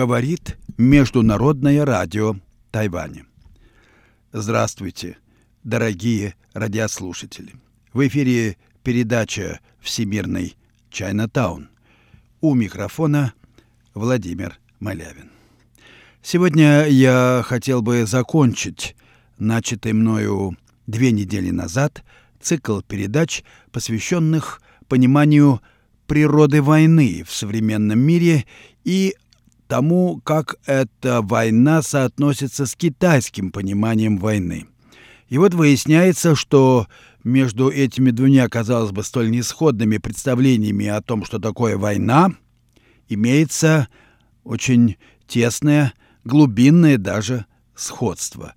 Говорит Международное радио Тайваня. Здравствуйте, дорогие радиослушатели. В эфире передача «Всемирный Чайнатаун». У микрофона Владимир Малявин. Сегодня я хотел бы закончить начатый мною две недели назад цикл передач, посвященных пониманию природы войны в современном мире и тому, как эта война соотносится с китайским пониманием войны. И вот выясняется, что между этими двумя, казалось бы, столь несходными представлениями о том, что такое война, имеется очень тесное, глубинное даже сходство.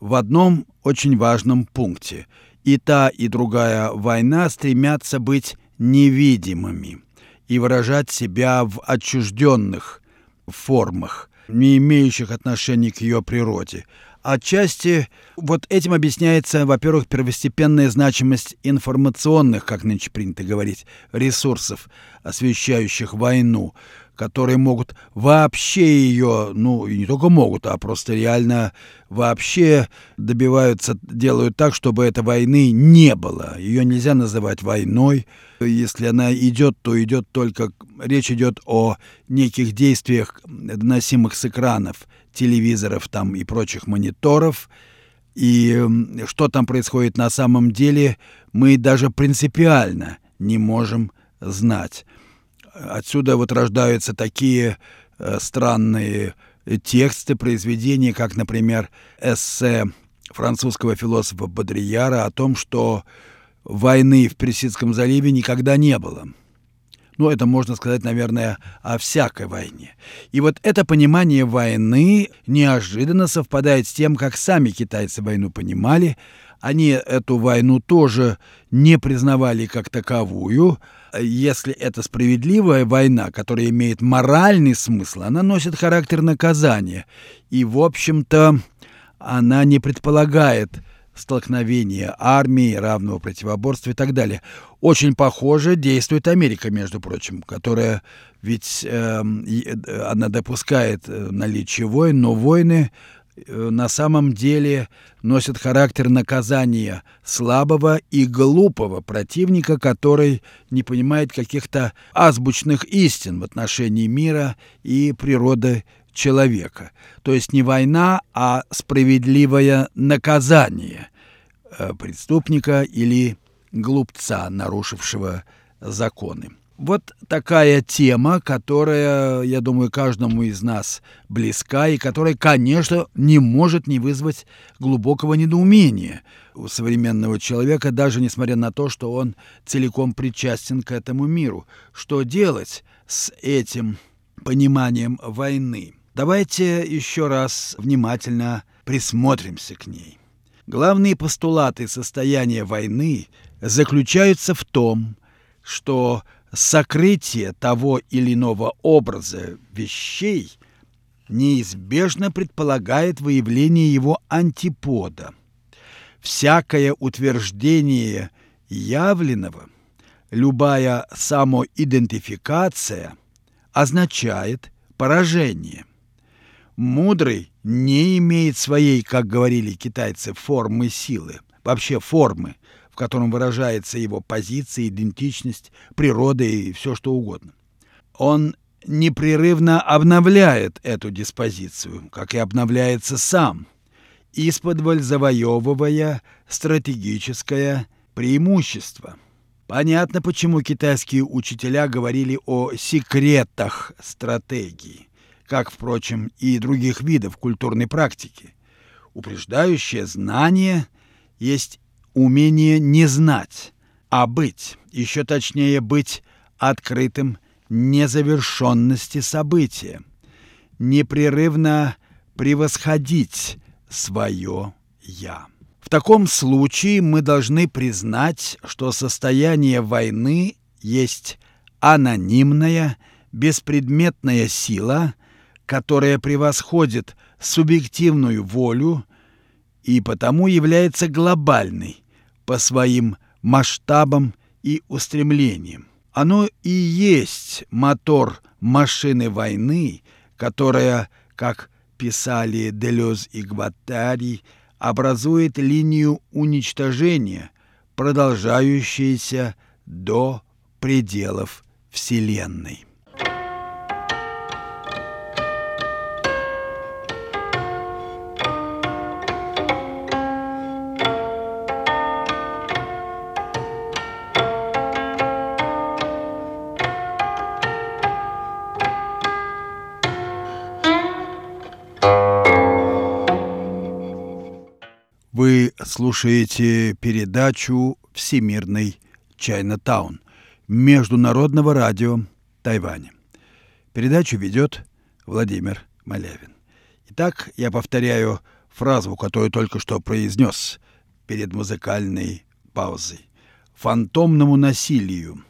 В одном очень важном пункте. И та, и другая война стремятся быть невидимыми и выражать себя в отчужденных формах, не имеющих отношения к ее природе. Отчасти вот этим объясняется, во-первых, первостепенная значимость информационных, как нынче принято говорить, ресурсов, освещающих войну которые могут вообще ее, ну, и не только могут, а просто реально вообще добиваются, делают так, чтобы этой войны не было. Ее нельзя называть войной. Если она идет, то идет только... Речь идет о неких действиях, доносимых с экранов телевизоров там и прочих мониторов. И что там происходит на самом деле, мы даже принципиально не можем знать. Отсюда вот рождаются такие э, странные тексты, произведения, как, например, эссе французского философа Бодрияра о том, что войны в Персидском заливе никогда не было. Ну, это можно сказать, наверное, о всякой войне. И вот это понимание войны неожиданно совпадает с тем, как сами китайцы войну понимали. Они эту войну тоже не признавали как таковую, если это справедливая война, которая имеет моральный смысл, она носит характер наказания. И, в общем-то, она не предполагает столкновения армии, равного противоборства и так далее. Очень похоже действует Америка, между прочим, которая ведь э, она допускает э, наличие войн, но войны на самом деле носят характер наказания слабого и глупого противника, который не понимает каких-то азбучных истин в отношении мира и природы человека. То есть не война, а справедливое наказание э, преступника или глупца, нарушившего законы. Вот такая тема, которая, я думаю, каждому из нас близка и которая, конечно, не может не вызвать глубокого недоумения у современного человека, даже несмотря на то, что он целиком причастен к этому миру. Что делать с этим пониманием войны? Давайте еще раз внимательно присмотримся к ней. Главные постулаты состояния войны заключаются в том, что сокрытие того или иного образа вещей неизбежно предполагает выявление его антипода. Всякое утверждение явленного, любая самоидентификация означает поражение. Мудрый не имеет своей, как говорили китайцы, формы силы, вообще формы, в котором выражается его позиция, идентичность, природа и все что угодно. Он непрерывно обновляет эту диспозицию, как и обновляется сам, исподволь завоевывая стратегическое преимущество. Понятно, почему китайские учителя говорили о секретах стратегии, как, впрочем, и других видов культурной практики. Упреждающее знание есть умение не знать, а быть, еще точнее быть открытым незавершенности события, непрерывно превосходить свое «я». В таком случае мы должны признать, что состояние войны есть анонимная, беспредметная сила, которая превосходит субъективную волю и потому является глобальной, по своим масштабам и устремлениям. Оно и есть мотор машины войны, которая, как писали Делез и Гваттари, образует линию уничтожения, продолжающуюся до пределов Вселенной. Слушаете передачу «Всемирный Чайна-таун» Международного радио Тайваня. Передачу ведет Владимир Малявин. Итак, я повторяю фразу, которую только что произнес перед музыкальной паузой. Фантомному насилию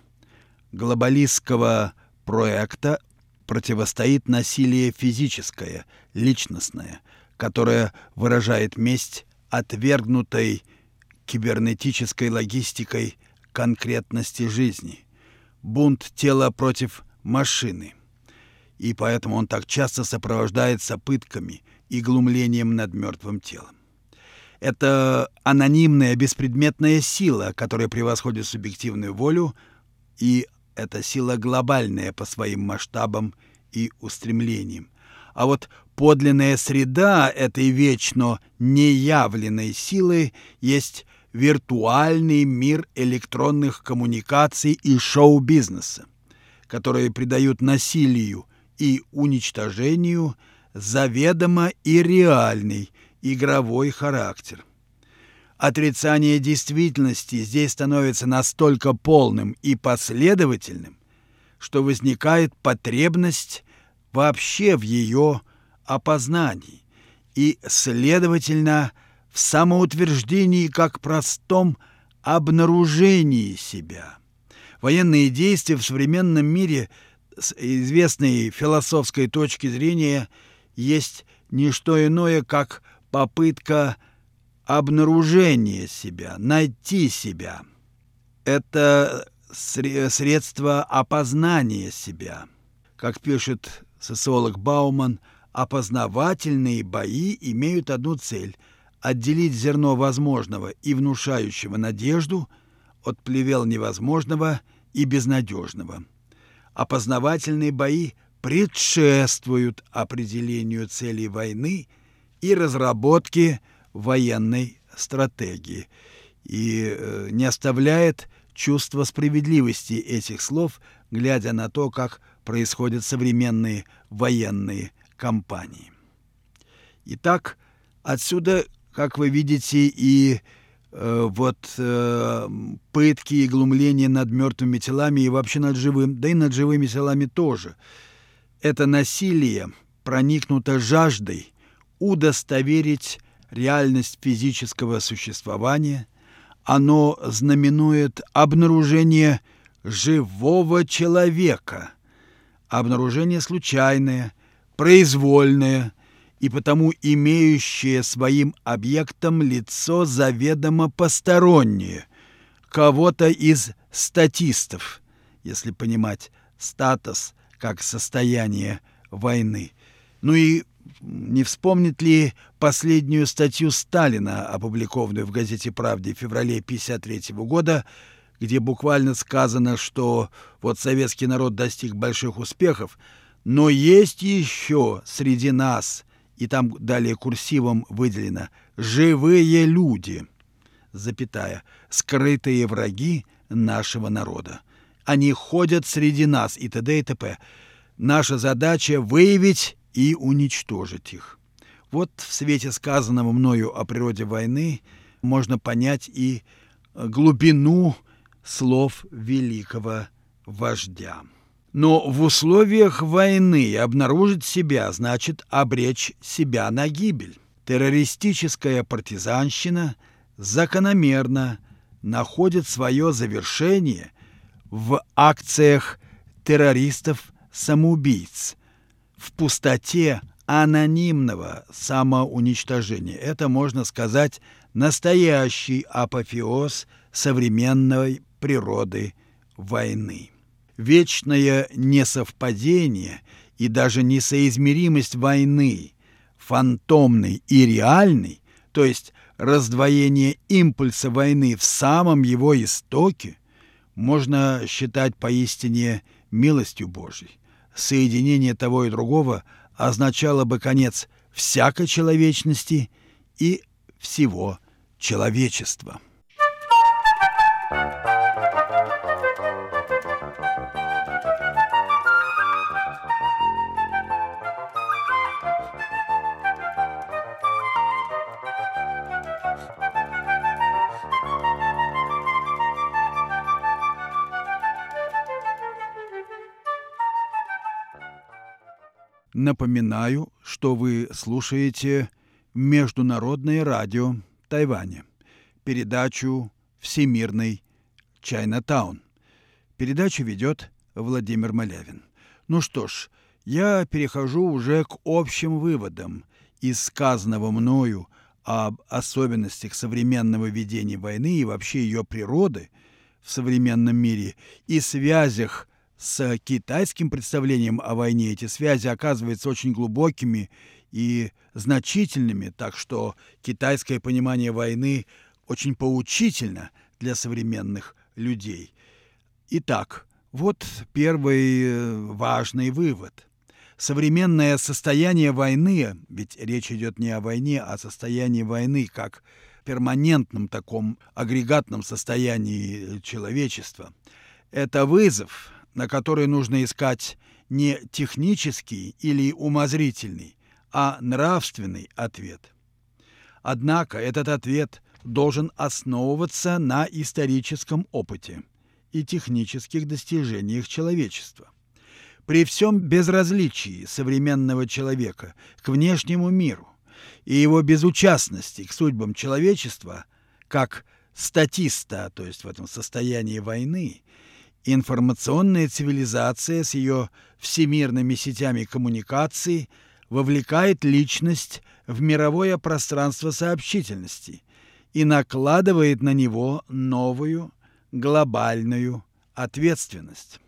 глобалистского проекта противостоит насилие физическое, личностное, которое выражает месть отвергнутой кибернетической логистикой конкретности жизни, бунт тела против машины. И поэтому он так часто сопровождается пытками и глумлением над мертвым телом. Это анонимная беспредметная сила, которая превосходит субъективную волю, и это сила глобальная по своим масштабам и устремлениям. А вот подлинная среда этой вечно неявленной силы есть виртуальный мир электронных коммуникаций и шоу-бизнеса, которые придают насилию и уничтожению заведомо и реальный игровой характер. Отрицание действительности здесь становится настолько полным и последовательным, что возникает потребность вообще в ее опознании и, следовательно, в самоутверждении как простом обнаружении себя. Военные действия в современном мире с известной философской точки зрения есть не что иное, как попытка обнаружения себя, найти себя. Это средство опознания себя. Как пишет социолог Бауман – Опознавательные бои имеют одну цель – отделить зерно возможного и внушающего надежду от плевел невозможного и безнадежного. Опознавательные бои предшествуют определению целей войны и разработке военной стратегии и э, не оставляет чувства справедливости этих слов, глядя на то, как происходят современные военные компании. Итак, отсюда, как вы видите, и э, вот э, пытки и глумления над мертвыми телами и вообще над живым, да и над живыми телами тоже. Это насилие проникнуто жаждой удостоверить реальность физического существования, оно знаменует обнаружение живого человека, обнаружение случайное, произвольное и потому имеющее своим объектом лицо заведомо постороннее, кого-то из статистов, если понимать статус как состояние войны. Ну и не вспомнит ли последнюю статью Сталина, опубликованную в газете «Правде» в феврале 1953 года, где буквально сказано, что вот советский народ достиг больших успехов, но есть еще среди нас, и там далее курсивом выделено, живые люди, запятая, скрытые враги нашего народа. Они ходят среди нас и т.д. и т.п. Наша задача выявить и уничтожить их. Вот в свете сказанного мною о природе войны можно понять и глубину слов великого вождя. Но в условиях войны обнаружить себя значит обречь себя на гибель. Террористическая партизанщина закономерно находит свое завершение в акциях террористов-самоубийц, в пустоте анонимного самоуничтожения. Это, можно сказать, настоящий апофеоз современной природы войны вечное несовпадение и даже несоизмеримость войны, фантомной и реальной, то есть раздвоение импульса войны в самом его истоке, можно считать поистине милостью Божьей. Соединение того и другого означало бы конец всякой человечности и всего человечества. Напоминаю, что вы слушаете Международное радио Тайваня, передачу «Всемирный Чайнатаун». Передачу ведет Владимир Малявин. Ну что ж, я перехожу уже к общим выводам из сказанного мною об особенностях современного ведения войны и вообще ее природы в современном мире и связях с китайским представлением о войне эти связи оказываются очень глубокими и значительными, так что китайское понимание войны очень поучительно для современных людей. Итак, вот первый э, важный вывод. Современное состояние войны, ведь речь идет не о войне, а о состоянии войны как перманентном таком агрегатном состоянии человечества, это вызов, на который нужно искать не технический или умозрительный, а нравственный ответ. Однако этот ответ должен основываться на историческом опыте и технических достижениях человечества. При всем безразличии современного человека к внешнему миру и его безучастности к судьбам человечества, как статиста, то есть в этом состоянии войны, Информационная цивилизация с ее всемирными сетями коммуникаций вовлекает личность в мировое пространство сообщительности и накладывает на него новую глобальную ответственность.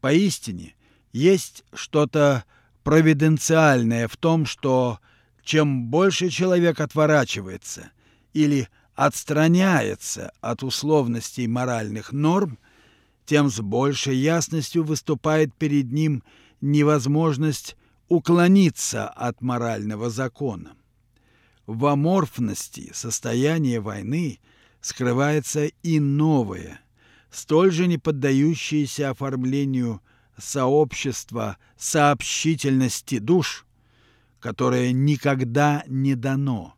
Поистине, есть что-то провиденциальное в том, что чем больше человек отворачивается или отстраняется от условностей моральных норм, тем с большей ясностью выступает перед ним невозможность уклониться от морального закона. В аморфности состояния войны скрывается и новое, столь же не поддающееся оформлению сообщества сообщительности душ, которое никогда не дано,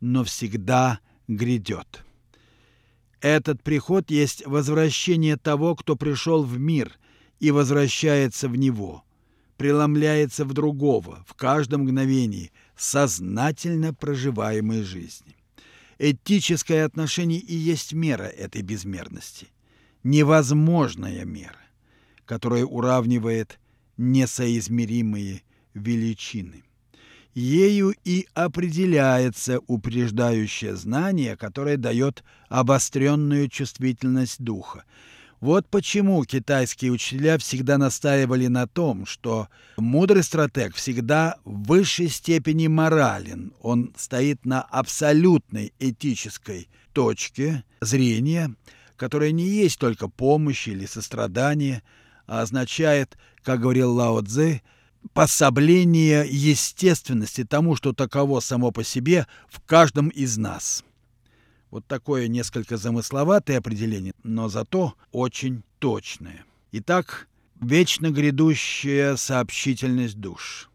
но всегда грядет. Этот приход есть возвращение того, кто пришел в мир и возвращается в него, преломляется в другого в каждом мгновении сознательно проживаемой жизни. Этическое отношение и есть мера этой безмерности, невозможная мера, которая уравнивает несоизмеримые величины. Ею и определяется упреждающее знание, которое дает обостренную чувствительность духа. Вот почему китайские учителя всегда настаивали на том, что мудрый стратег всегда в высшей степени морален. Он стоит на абсолютной этической точке зрения, которая не есть только помощь или сострадание, а означает, как говорил Лао Цзы, пособление естественности тому, что таково само по себе в каждом из нас. Вот такое несколько замысловатое определение, но зато очень точное. Итак, вечно грядущая сообщительность душ.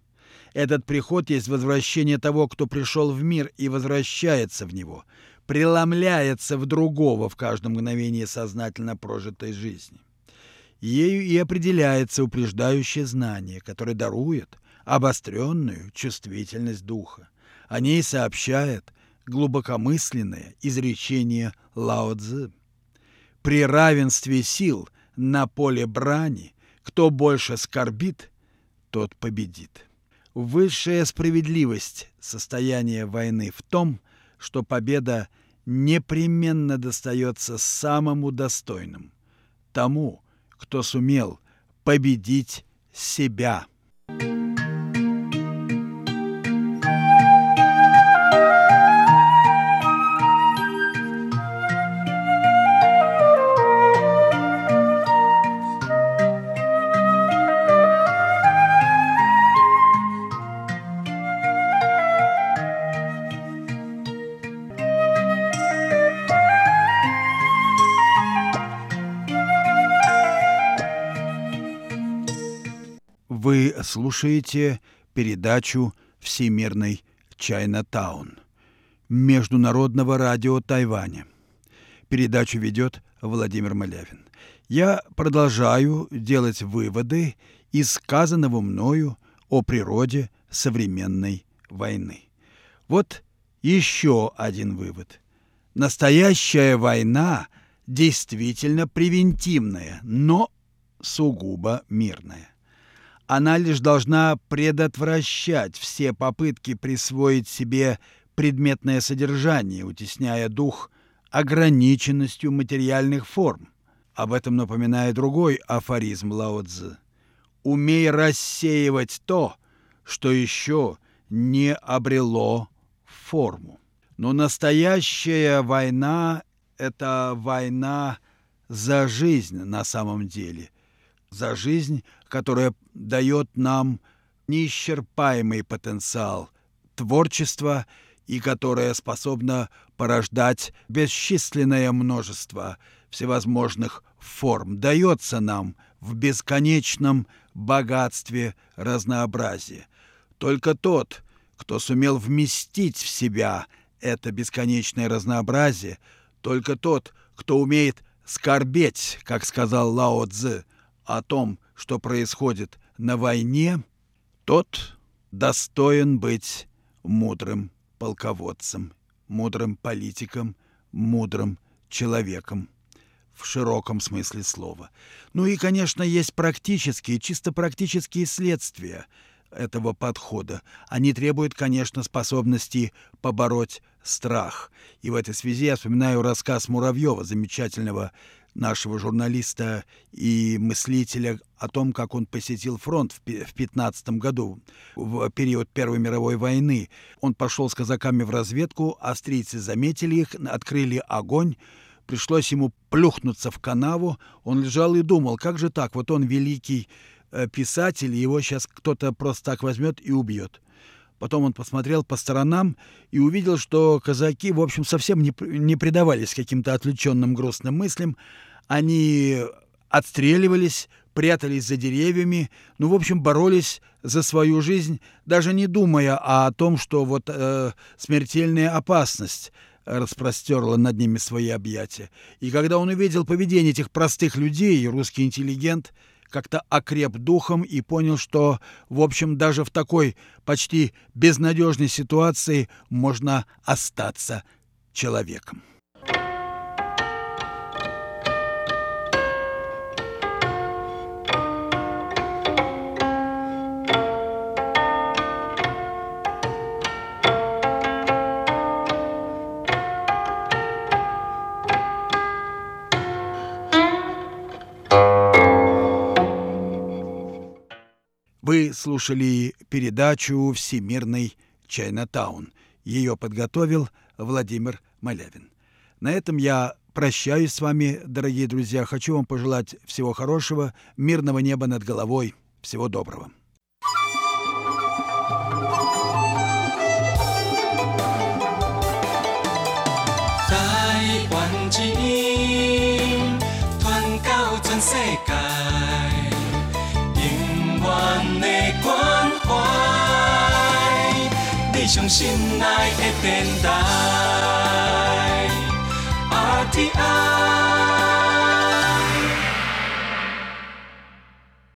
Этот приход есть возвращение того, кто пришел в мир и возвращается в него, преломляется в другого в каждом мгновении сознательно прожитой жизни. Ею и определяется упреждающее знание, которое дарует обостренную чувствительность духа. О ней сообщает глубокомысленное изречение Лао Цзы. При равенстве сил на поле брани кто больше скорбит, тот победит. Высшая справедливость состояния войны в том, что победа непременно достается самому достойному, тому, кто сумел победить себя. Слушаете передачу «Всемирный Чайнатаун» Международного радио Тайваня. Передачу ведет Владимир Малявин. Я продолжаю делать выводы из сказанного мною о природе современной войны. Вот еще один вывод. Настоящая война действительно превентивная, но сугубо мирная. Она лишь должна предотвращать все попытки присвоить себе предметное содержание, утесняя дух ограниченностью материальных форм. Об этом напоминает другой афоризм Лао Цзы. «Умей рассеивать то, что еще не обрело форму». Но настоящая война – это война за жизнь на самом деле – за жизнь, которая дает нам неисчерпаемый потенциал творчества и которая способна порождать бесчисленное множество всевозможных форм, дается нам в бесконечном богатстве разнообразия. Только тот, кто сумел вместить в себя это бесконечное разнообразие, только тот, кто умеет скорбеть, как сказал Лао Цзы, о том, что происходит на войне, тот достоин быть мудрым полководцем, мудрым политиком, мудрым человеком в широком смысле слова. Ну и, конечно, есть практические, чисто практические следствия этого подхода. Они требуют, конечно, способности побороть страх. И в этой связи я вспоминаю рассказ Муравьева, замечательного нашего журналиста и мыслителя о том, как он посетил фронт в 15 году, в период Первой мировой войны. Он пошел с казаками в разведку, австрийцы заметили их, открыли огонь, пришлось ему плюхнуться в канаву. Он лежал и думал, как же так, вот он великий э, писатель, его сейчас кто-то просто так возьмет и убьет. Потом он посмотрел по сторонам и увидел, что казаки, в общем, совсем не, не предавались каким-то отвлеченным грустным мыслям. Они отстреливались, прятались за деревьями, ну, в общем, боролись за свою жизнь, даже не думая о том, что вот э, смертельная опасность распростерла над ними свои объятия. И когда он увидел поведение этих простых людей, русский интеллигент как-то окреп духом и понял, что, в общем, даже в такой почти безнадежной ситуации можно остаться человеком. Слушали передачу «Всемирный Чайнатаун». Ее подготовил Владимир Малявин. На этом я прощаюсь с вами, дорогие друзья. Хочу вам пожелать всего хорошего, мирного неба над головой. Всего доброго. 你相信爱的电台，RTI。